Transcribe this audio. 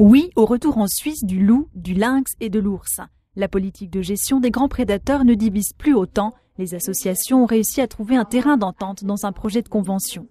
Oui au retour en Suisse du loup, du lynx et de l'ours. La politique de gestion des grands prédateurs ne divise plus autant. Les associations ont réussi à trouver un terrain d'entente dans un projet de convention.